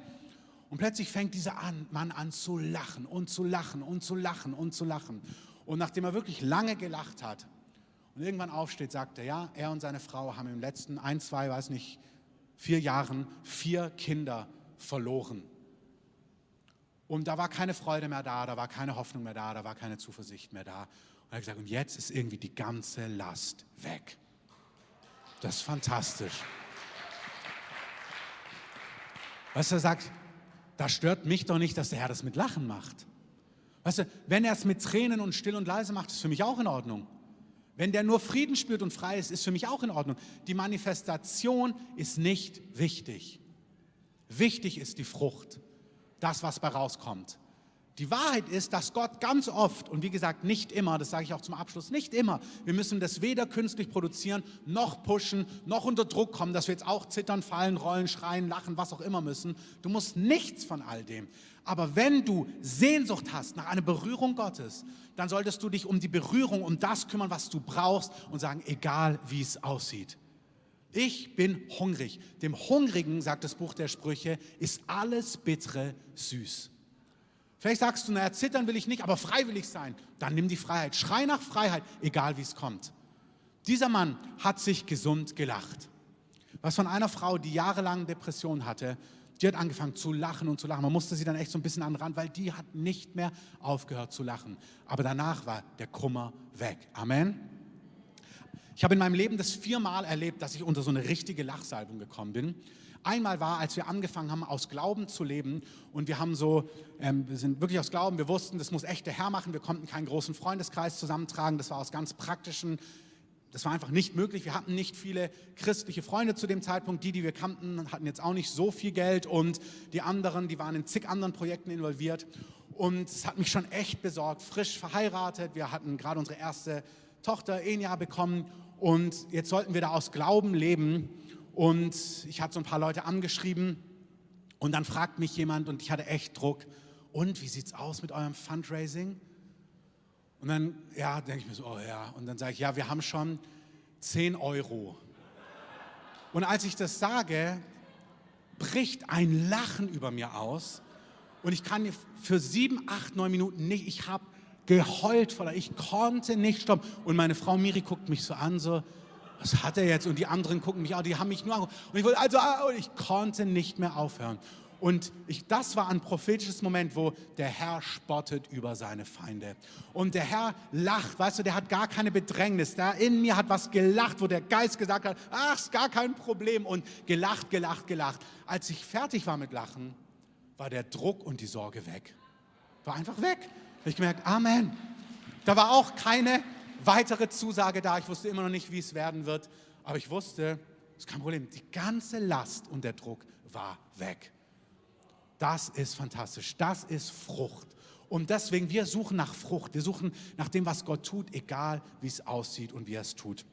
Und plötzlich fängt dieser Mann an zu lachen und zu lachen und zu lachen und zu lachen. Und nachdem er wirklich lange gelacht hat und irgendwann aufsteht, sagt er, ja, er und seine Frau haben im letzten ein, zwei, weiß nicht, vier Jahren vier Kinder verloren. Und da war keine Freude mehr da, da war keine Hoffnung mehr da, da war keine Zuversicht mehr da. Und er hat gesagt, und jetzt ist irgendwie die ganze Last weg. Das ist fantastisch. Du, er sagt, das stört mich doch nicht, dass der Herr das mit Lachen macht. Weißt du, wenn er es mit Tränen und still und leise macht, ist für mich auch in Ordnung. Wenn der nur Frieden spürt und frei ist, ist für mich auch in Ordnung. Die Manifestation ist nicht wichtig. Wichtig ist die Frucht das, was bei rauskommt. Die Wahrheit ist, dass Gott ganz oft, und wie gesagt, nicht immer, das sage ich auch zum Abschluss, nicht immer, wir müssen das weder künstlich produzieren, noch pushen, noch unter Druck kommen, dass wir jetzt auch zittern, fallen, rollen, schreien, lachen, was auch immer müssen. Du musst nichts von all dem. Aber wenn du Sehnsucht hast nach einer Berührung Gottes, dann solltest du dich um die Berührung, um das kümmern, was du brauchst und sagen, egal wie es aussieht. Ich bin hungrig. Dem Hungrigen, sagt das Buch der Sprüche, ist alles Bittere süß. Vielleicht sagst du, naja, zittern will ich nicht, aber freiwillig sein. Dann nimm die Freiheit. Schrei nach Freiheit, egal wie es kommt. Dieser Mann hat sich gesund gelacht. Was von einer Frau, die jahrelang Depression hatte, die hat angefangen zu lachen und zu lachen. Man musste sie dann echt so ein bisschen anran, weil die hat nicht mehr aufgehört zu lachen. Aber danach war der Kummer weg. Amen. Ich habe in meinem Leben das viermal erlebt, dass ich unter so eine richtige Lachsalbung gekommen bin. Einmal war, als wir angefangen haben, aus Glauben zu leben und wir haben so, ähm, wir sind wirklich aus Glauben, wir wussten, das muss echt der Herr machen, wir konnten keinen großen Freundeskreis zusammentragen, das war aus ganz praktischen, das war einfach nicht möglich. Wir hatten nicht viele christliche Freunde zu dem Zeitpunkt. Die, die wir kannten, hatten jetzt auch nicht so viel Geld und die anderen, die waren in zig anderen Projekten involviert. Und es hat mich schon echt besorgt, frisch verheiratet. Wir hatten gerade unsere erste Tochter Enya bekommen und jetzt sollten wir da aus Glauben leben. Und ich hatte so ein paar Leute angeschrieben und dann fragt mich jemand und ich hatte echt Druck. Und wie sieht es aus mit eurem Fundraising? Und dann, ja, denke ich mir so, oh ja. Und dann sage ich, ja, wir haben schon 10 Euro. Und als ich das sage, bricht ein Lachen über mir aus. Und ich kann für sieben, acht, neun Minuten nicht, ich habe geheult voller. Ich konnte nicht stoppen. Und meine Frau Miri guckt mich so an, so, was hat er jetzt? Und die anderen gucken mich an, die haben mich nur angeguckt. Und ich wollte, also, ah, ich konnte nicht mehr aufhören. Und ich, das war ein prophetisches Moment, wo der Herr spottet über seine Feinde. Und der Herr lacht, weißt du, der hat gar keine Bedrängnis. Da in mir hat was gelacht, wo der Geist gesagt hat, ach, ist gar kein Problem. Und gelacht, gelacht, gelacht. Als ich fertig war mit Lachen, war der Druck und die Sorge weg. War einfach weg ich gemerkt, Amen. Da war auch keine weitere Zusage da. Ich wusste immer noch nicht, wie es werden wird. Aber ich wusste, es ist kein Problem. Die ganze Last und der Druck war weg. Das ist fantastisch. Das ist Frucht. Und deswegen, wir suchen nach Frucht. Wir suchen nach dem, was Gott tut, egal wie es aussieht und wie er es tut.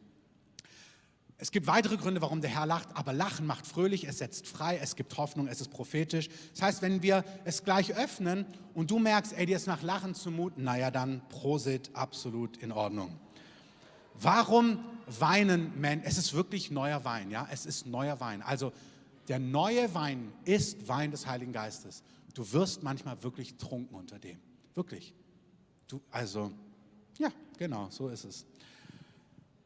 Es gibt weitere Gründe, warum der Herr lacht, aber Lachen macht fröhlich, es setzt frei, es gibt Hoffnung, es ist prophetisch. Das heißt, wenn wir es gleich öffnen und du merkst, ey, dir ist nach Lachen zumuten, naja, dann Prosit, absolut in Ordnung. Warum weinen Menschen? Es ist wirklich neuer Wein, ja, es ist neuer Wein. Also der neue Wein ist Wein des Heiligen Geistes. Du wirst manchmal wirklich trunken unter dem, wirklich. Du, also, ja, genau, so ist es.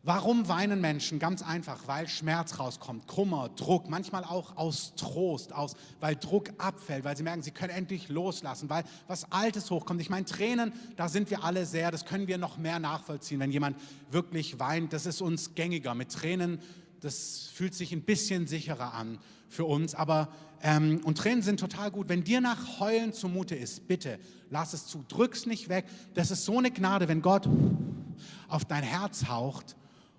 Warum weinen Menschen? Ganz einfach, weil Schmerz rauskommt, Kummer, Druck, manchmal auch aus Trost, aus, weil Druck abfällt, weil sie merken, sie können endlich loslassen, weil was Altes hochkommt. Ich meine, Tränen, da sind wir alle sehr, das können wir noch mehr nachvollziehen, wenn jemand wirklich weint, das ist uns gängiger. Mit Tränen, das fühlt sich ein bisschen sicherer an für uns, aber ähm, und Tränen sind total gut. Wenn dir nach Heulen zumute ist, bitte lass es zu, drück's nicht weg. Das ist so eine Gnade, wenn Gott auf dein Herz haucht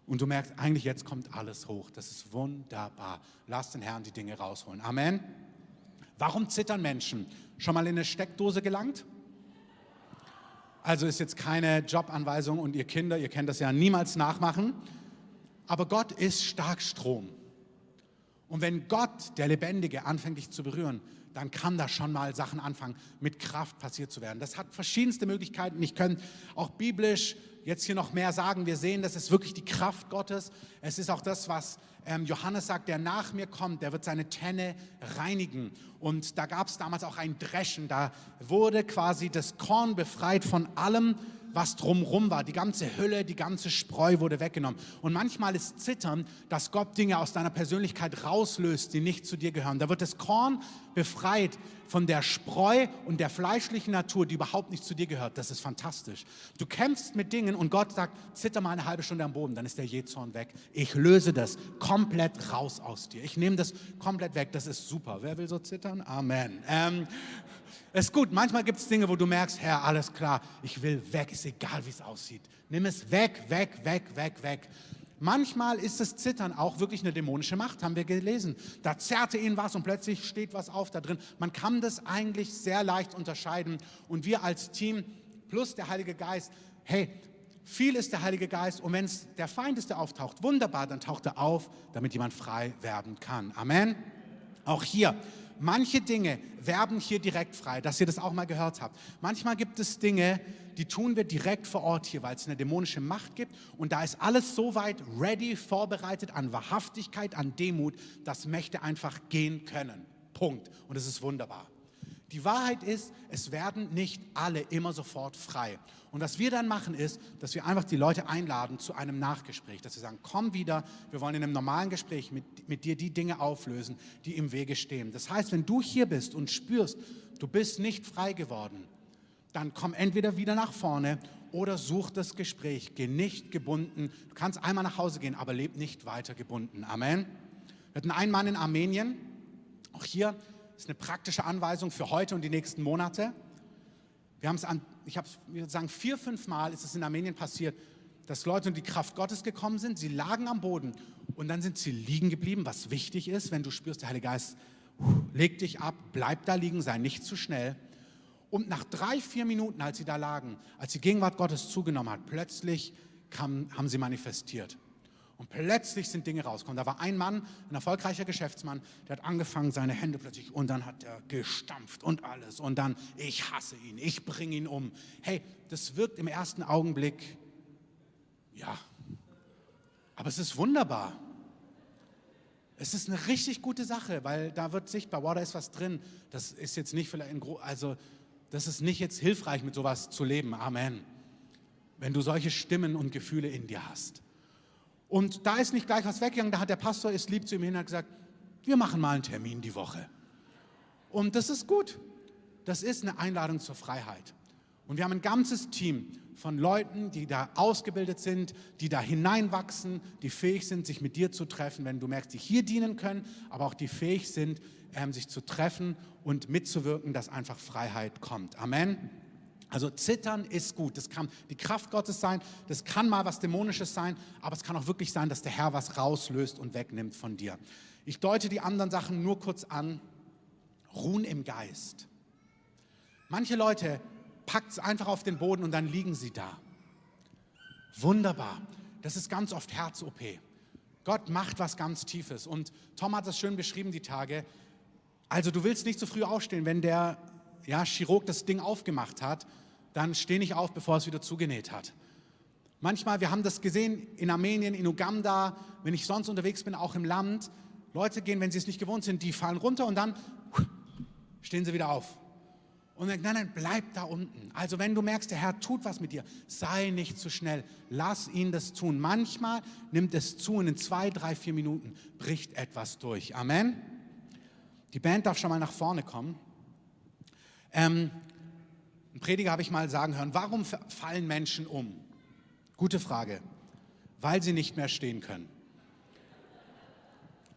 und du merkst, eigentlich jetzt kommt alles hoch. Das ist wunderbar. Lass den Herrn die Dinge rausholen. Amen. Warum zittern Menschen? Schon mal in eine Steckdose gelangt? Also ist jetzt keine Jobanweisung und ihr Kinder, ihr kennt das ja, niemals nachmachen. Aber Gott ist stark Strom. Und wenn Gott, der Lebendige, anfängt dich zu berühren, dann kann da schon mal Sachen anfangen, mit Kraft passiert zu werden. Das hat verschiedenste Möglichkeiten. Ich könnte auch biblisch jetzt hier noch mehr sagen. Wir sehen, das ist wirklich die Kraft Gottes. Es ist auch das, was ähm, Johannes sagt, der nach mir kommt, der wird seine Tenne reinigen. Und da gab es damals auch ein Dreschen. Da wurde quasi das Korn befreit von allem, was drumrum war. Die ganze Hülle, die ganze Spreu wurde weggenommen. Und manchmal ist Zittern, dass Gott Dinge aus deiner Persönlichkeit rauslöst, die nicht zu dir gehören. Da wird das Korn befreit von der Spreu und der fleischlichen Natur, die überhaupt nicht zu dir gehört. Das ist fantastisch. Du kämpfst mit Dingen und Gott sagt, zitter mal eine halbe Stunde am Boden, dann ist der Jezorn weg. Ich löse das komplett raus aus dir. Ich nehme das komplett weg. Das ist super. Wer will so zittern? Amen. Ähm, ist gut. Manchmal gibt es Dinge, wo du merkst, Herr, alles klar, ich will weg, ist egal, wie es aussieht. Nimm es weg, weg, weg, weg, weg. Manchmal ist das Zittern auch wirklich eine dämonische Macht, haben wir gelesen. Da zerrte ihn was und plötzlich steht was auf da drin. Man kann das eigentlich sehr leicht unterscheiden. Und wir als Team plus der Heilige Geist, hey, viel ist der Heilige Geist und wenn es der Feind ist, der auftaucht, wunderbar, dann taucht er auf, damit jemand frei werden kann. Amen. Auch hier, manche Dinge werben hier direkt frei, dass ihr das auch mal gehört habt. Manchmal gibt es Dinge, die tun wir direkt vor Ort hier, weil es eine dämonische Macht gibt und da ist alles so weit ready, vorbereitet an Wahrhaftigkeit, an Demut, dass Mächte einfach gehen können. Punkt. Und es ist wunderbar. Die Wahrheit ist, es werden nicht alle immer sofort frei. Und was wir dann machen ist, dass wir einfach die Leute einladen zu einem Nachgespräch, dass wir sagen, komm wieder, wir wollen in einem normalen Gespräch mit, mit dir die Dinge auflösen, die im Wege stehen. Das heißt, wenn du hier bist und spürst, du bist nicht frei geworden, dann komm entweder wieder nach vorne oder such das Gespräch. Geh nicht gebunden. Du kannst einmal nach Hause gehen, aber leb nicht weiter gebunden. Amen. Wir hatten einen Mann in Armenien. Auch hier ist eine praktische Anweisung für heute und die nächsten Monate. Wir haben es an, ich habe es, sagen, vier, fünf Mal ist es in Armenien passiert, dass Leute in die Kraft Gottes gekommen sind. Sie lagen am Boden und dann sind sie liegen geblieben, was wichtig ist, wenn du spürst, der Heilige Geist, leg dich ab, bleib da liegen, sei nicht zu schnell. Und nach drei, vier Minuten, als sie da lagen, als die Gegenwart Gottes zugenommen hat, plötzlich kam, haben sie manifestiert. Und plötzlich sind Dinge rausgekommen. Da war ein Mann, ein erfolgreicher Geschäftsmann, der hat angefangen, seine Hände plötzlich, und dann hat er gestampft und alles. Und dann, ich hasse ihn, ich bringe ihn um. Hey, das wirkt im ersten Augenblick, ja, aber es ist wunderbar. Es ist eine richtig gute Sache, weil da wird sichtbar, wow, da ist was drin. Das ist jetzt nicht vielleicht, in, also das ist nicht jetzt hilfreich, mit sowas zu leben. Amen. Wenn du solche Stimmen und Gefühle in dir hast. Und da ist nicht gleich was weggegangen, da hat der Pastor ist lieb zu ihm hin und gesagt, wir machen mal einen Termin die Woche. Und das ist gut. Das ist eine Einladung zur Freiheit. Und wir haben ein ganzes Team von Leuten, die da ausgebildet sind, die da hineinwachsen, die fähig sind, sich mit dir zu treffen, wenn du merkst, die hier dienen können, aber auch die fähig sind, ähm, sich zu treffen und mitzuwirken, dass einfach Freiheit kommt. Amen. Also zittern ist gut. Das kann die Kraft Gottes sein. Das kann mal was Dämonisches sein, aber es kann auch wirklich sein, dass der Herr was rauslöst und wegnimmt von dir. Ich deute die anderen Sachen nur kurz an. Ruhen im Geist. Manche Leute packt es einfach auf den Boden und dann liegen sie da. Wunderbar. Das ist ganz oft Herz-OP. Gott macht was ganz Tiefes. Und Tom hat das schön beschrieben die Tage. Also du willst nicht zu früh aufstehen, wenn der ja, Chirurg das Ding aufgemacht hat, dann steh nicht auf, bevor es wieder zugenäht hat. Manchmal, wir haben das gesehen in Armenien, in Uganda, wenn ich sonst unterwegs bin, auch im Land. Leute gehen, wenn sie es nicht gewohnt sind, die fallen runter und dann stehen sie wieder auf. Und dann, nein, nein, bleib da unten. Also wenn du merkst, der Herr tut was mit dir, sei nicht zu schnell. Lass ihn das tun. Manchmal nimmt es zu und in zwei, drei, vier Minuten bricht etwas durch. Amen. Die Band darf schon mal nach vorne kommen. Ähm, ein Prediger habe ich mal sagen hören, warum fallen Menschen um? Gute Frage. Weil sie nicht mehr stehen können.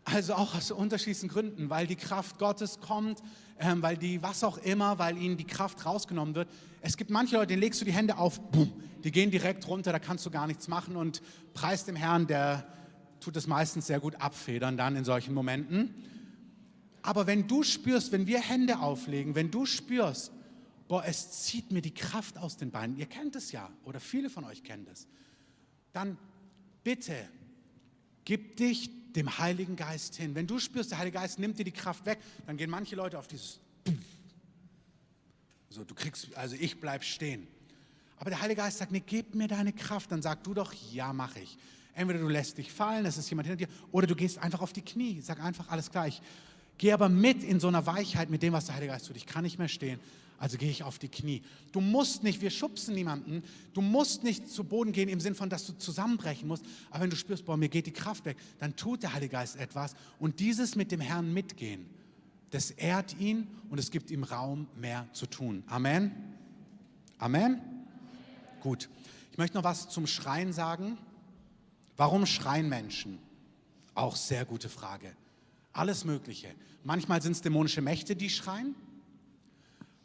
Also auch aus unterschiedlichen Gründen, weil die Kraft Gottes kommt, ähm, weil die, was auch immer, weil ihnen die Kraft rausgenommen wird. Es gibt manche Leute, denen legst du die Hände auf, boom, die gehen direkt runter, da kannst du gar nichts machen und preis dem Herrn, der tut es meistens sehr gut abfedern dann in solchen Momenten. Aber wenn du spürst, wenn wir Hände auflegen, wenn du spürst, boah, es zieht mir die Kraft aus den Beinen, ihr kennt es ja, oder viele von euch kennen es, dann bitte gib dich dem Heiligen Geist hin. Wenn du spürst, der Heilige Geist nimmt dir die Kraft weg, dann gehen manche Leute auf dieses So, du kriegst, also ich bleib stehen. Aber der Heilige Geist sagt, nee, gib mir deine Kraft. Dann sag du doch, ja, mache ich. Entweder du lässt dich fallen, es ist jemand hinter dir, oder du gehst einfach auf die Knie. Sag einfach alles gleich. Geh aber mit in so einer Weichheit mit dem, was der Heilige Geist tut. Ich kann nicht mehr stehen, also gehe ich auf die Knie. Du musst nicht, wir schubsen niemanden, du musst nicht zu Boden gehen im Sinn von, dass du zusammenbrechen musst. Aber wenn du spürst, boah, mir geht die Kraft weg, dann tut der Heilige Geist etwas. Und dieses mit dem Herrn mitgehen, das ehrt ihn und es gibt ihm Raum, mehr zu tun. Amen. Amen. Gut. Ich möchte noch was zum Schreien sagen. Warum schreien Menschen? Auch sehr gute Frage. Alles Mögliche. Manchmal sind es dämonische Mächte, die schreien.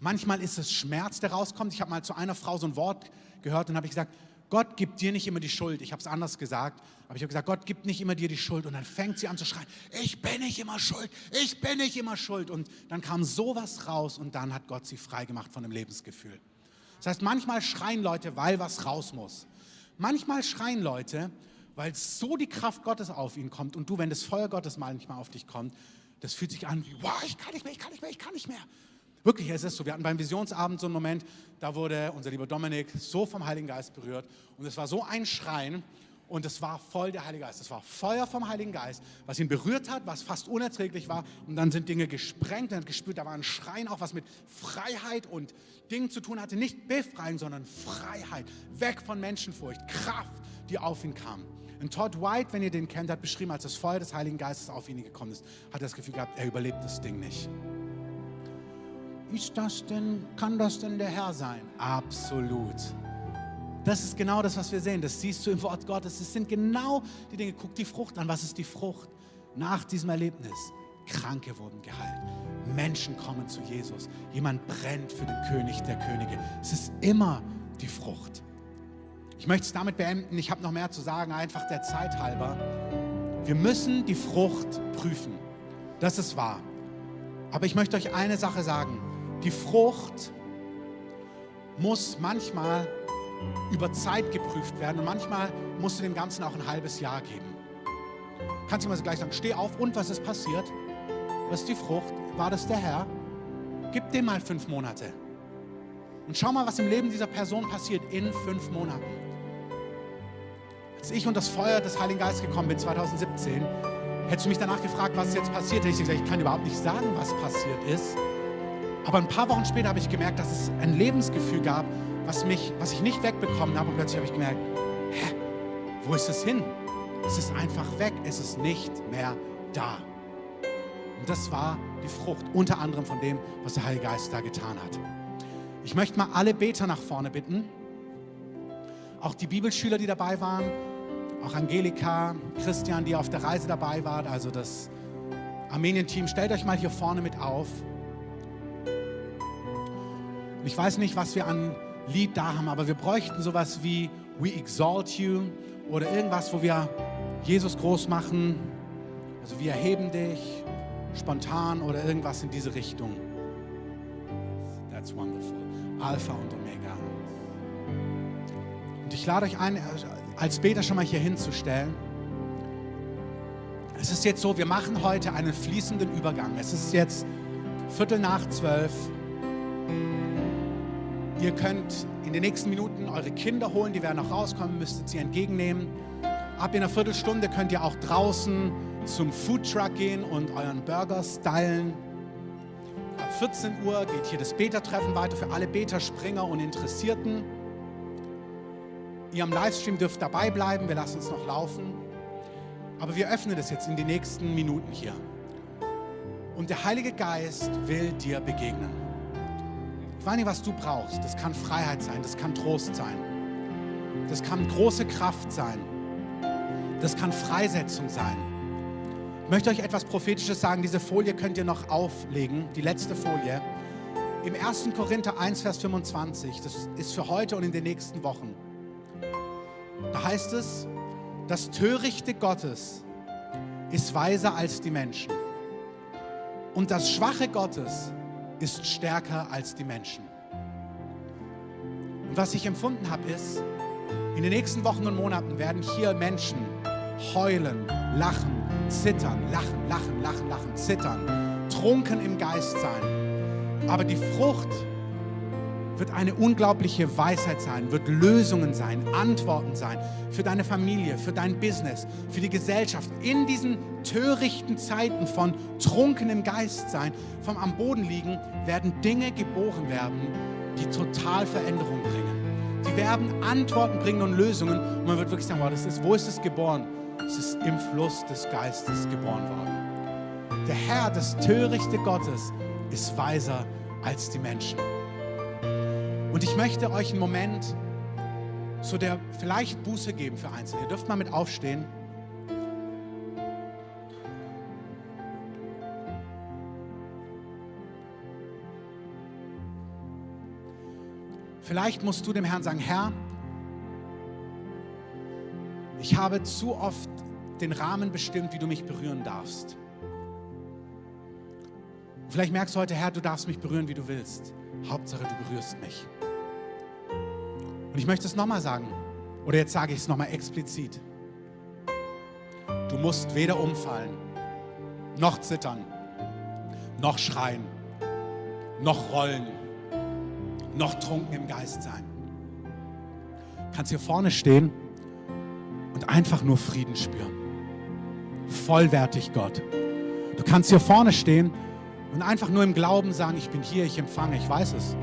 Manchmal ist es Schmerz, der rauskommt. Ich habe mal zu einer Frau so ein Wort gehört und habe gesagt, Gott gibt dir nicht immer die Schuld. Ich habe es anders gesagt, aber ich habe gesagt, Gott gibt nicht immer dir die Schuld. Und dann fängt sie an zu schreien, ich bin nicht immer schuld, ich bin nicht immer schuld. Und dann kam sowas raus und dann hat Gott sie frei gemacht von dem Lebensgefühl. Das heißt, manchmal schreien Leute, weil was raus muss. Manchmal schreien Leute, weil so die Kraft Gottes auf ihn kommt. Und du, wenn das Feuer Gottes manchmal auf dich kommt, das fühlt sich an wie, wow, ich kann nicht mehr, ich kann nicht mehr, ich kann nicht mehr. Wirklich, es ist so. Wir hatten beim Visionsabend so einen Moment, da wurde unser lieber Dominik so vom Heiligen Geist berührt. Und es war so ein Schreien und es war voll der Heilige Geist. Es war Feuer vom Heiligen Geist, was ihn berührt hat, was fast unerträglich war. Und dann sind Dinge gesprengt. Er hat gespürt, da war ein Schreien auch, was mit Freiheit und Dingen zu tun hatte. Nicht Befreien, sondern Freiheit. Weg von Menschenfurcht. Kraft, die auf ihn kam. Und Todd White, wenn ihr den kennt, hat beschrieben, als das Feuer des Heiligen Geistes auf ihn gekommen ist, hat er das Gefühl gehabt, er überlebt das Ding nicht. Ist das denn, kann das denn der Herr sein? Absolut. Das ist genau das, was wir sehen. Das siehst du im Wort Gottes. Das sind genau die Dinge. Guck die Frucht an. Was ist die Frucht nach diesem Erlebnis? Kranke wurden geheilt. Menschen kommen zu Jesus. Jemand brennt für den König der Könige. Es ist immer die Frucht. Ich möchte es damit beenden. Ich habe noch mehr zu sagen, einfach der Zeit halber. Wir müssen die Frucht prüfen. Das ist wahr. Aber ich möchte euch eine Sache sagen. Die Frucht muss manchmal über Zeit geprüft werden und manchmal musst du dem Ganzen auch ein halbes Jahr geben. Kannst du mal gleich sagen, steh auf und was ist passiert? Was ist die Frucht? War das der Herr? Gib dem mal fünf Monate. Und schau mal, was im Leben dieser Person passiert in fünf Monaten. Als ich und das Feuer des Heiligen Geistes gekommen bin, 2017, hättest du mich danach gefragt, was jetzt passiert, hätte ich gesagt, ich kann überhaupt nicht sagen, was passiert ist. Aber ein paar Wochen später habe ich gemerkt, dass es ein Lebensgefühl gab, was, mich, was ich nicht wegbekommen habe. Und plötzlich habe ich gemerkt, hä, wo ist es hin? Es ist einfach weg, es ist nicht mehr da. Und das war die Frucht, unter anderem von dem, was der Heilige Geist da getan hat. Ich möchte mal alle Beter nach vorne bitten. Auch die Bibelschüler, die dabei waren, auch Angelika, Christian, die auf der Reise dabei waren, also das Armenien-Team, stellt euch mal hier vorne mit auf. Ich weiß nicht, was wir an Lied da haben, aber wir bräuchten sowas wie We Exalt You oder irgendwas, wo wir Jesus groß machen. Also wir erheben dich spontan oder irgendwas in diese Richtung. That's wonderful. Alpha und Omega. Und ich lade euch ein, als Beter schon mal hier hinzustellen. Es ist jetzt so, wir machen heute einen fließenden Übergang. Es ist jetzt Viertel nach zwölf. Ihr könnt in den nächsten Minuten eure Kinder holen, die werden noch rauskommen, müsstet sie entgegennehmen. Ab in einer Viertelstunde könnt ihr auch draußen zum Foodtruck gehen und euren Burger stylen. Ab 14 Uhr geht hier das Beta-Treffen weiter für alle Beta-Springer und Interessierten. Ihr am Livestream dürft dabei bleiben, wir lassen es noch laufen. Aber wir öffnen das jetzt in die nächsten Minuten hier. Und der Heilige Geist will dir begegnen. Ich weiß nicht, was du brauchst. Das kann Freiheit sein, das kann Trost sein. Das kann große Kraft sein. Das kann Freisetzung sein. Ich möchte euch etwas Prophetisches sagen. Diese Folie könnt ihr noch auflegen, die letzte Folie. Im 1. Korinther 1, Vers 25, das ist für heute und in den nächsten Wochen. Da heißt es, das Törichte Gottes ist weiser als die Menschen. Und das Schwache Gottes ist stärker als die Menschen. Und was ich empfunden habe, ist, in den nächsten Wochen und Monaten werden hier Menschen heulen, lachen, zittern, lachen, lachen, lachen, lachen, zittern, trunken im Geist sein. Aber die Frucht wird eine unglaubliche Weisheit sein, wird Lösungen sein, Antworten sein für deine Familie, für dein Business, für die Gesellschaft. In diesen törichten Zeiten von trunkenem Geist sein, vom am Boden liegen, werden Dinge geboren werden, die total Veränderung bringen. Die werden Antworten bringen und Lösungen. Und man wird wirklich sagen, wow, das ist, wo ist es geboren? Es ist im Fluss des Geistes geboren worden. Der Herr, das törichte Gottes, ist weiser als die Menschen. Und ich möchte euch einen Moment so der vielleicht Buße geben für Einzelne. Ihr dürft mal mit aufstehen. Vielleicht musst du dem Herrn sagen, Herr, ich habe zu oft den Rahmen bestimmt, wie du mich berühren darfst. Vielleicht merkst du heute, Herr, du darfst mich berühren, wie du willst. Hauptsache, du berührst mich. Und ich möchte es nochmal sagen. Oder jetzt sage ich es nochmal explizit. Du musst weder umfallen, noch zittern, noch schreien, noch rollen, noch trunken im Geist sein. Du kannst hier vorne stehen und einfach nur Frieden spüren. Vollwertig Gott. Du kannst hier vorne stehen und einfach nur im Glauben sagen, ich bin hier, ich empfange, ich weiß es.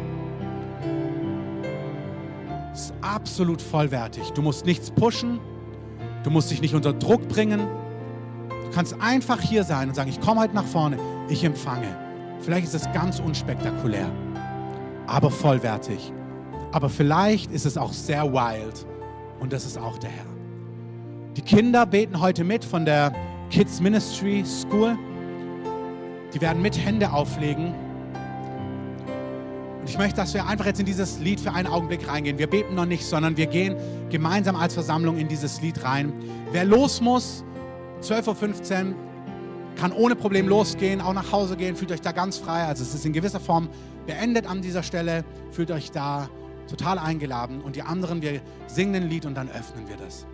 Absolut vollwertig. Du musst nichts pushen, du musst dich nicht unter Druck bringen. Du kannst einfach hier sein und sagen, ich komme heute nach vorne, ich empfange. Vielleicht ist es ganz unspektakulär, aber vollwertig. Aber vielleicht ist es auch sehr wild und das ist auch der Herr. Die Kinder beten heute mit von der Kids Ministry School. Die werden mit Hände auflegen. Und ich möchte, dass wir einfach jetzt in dieses Lied für einen Augenblick reingehen. Wir beten noch nicht, sondern wir gehen gemeinsam als Versammlung in dieses Lied rein. Wer los muss, 12.15 Uhr, kann ohne Problem losgehen, auch nach Hause gehen, fühlt euch da ganz frei. Also es ist in gewisser Form beendet an dieser Stelle, fühlt euch da total eingeladen. Und die anderen, wir singen ein Lied und dann öffnen wir das.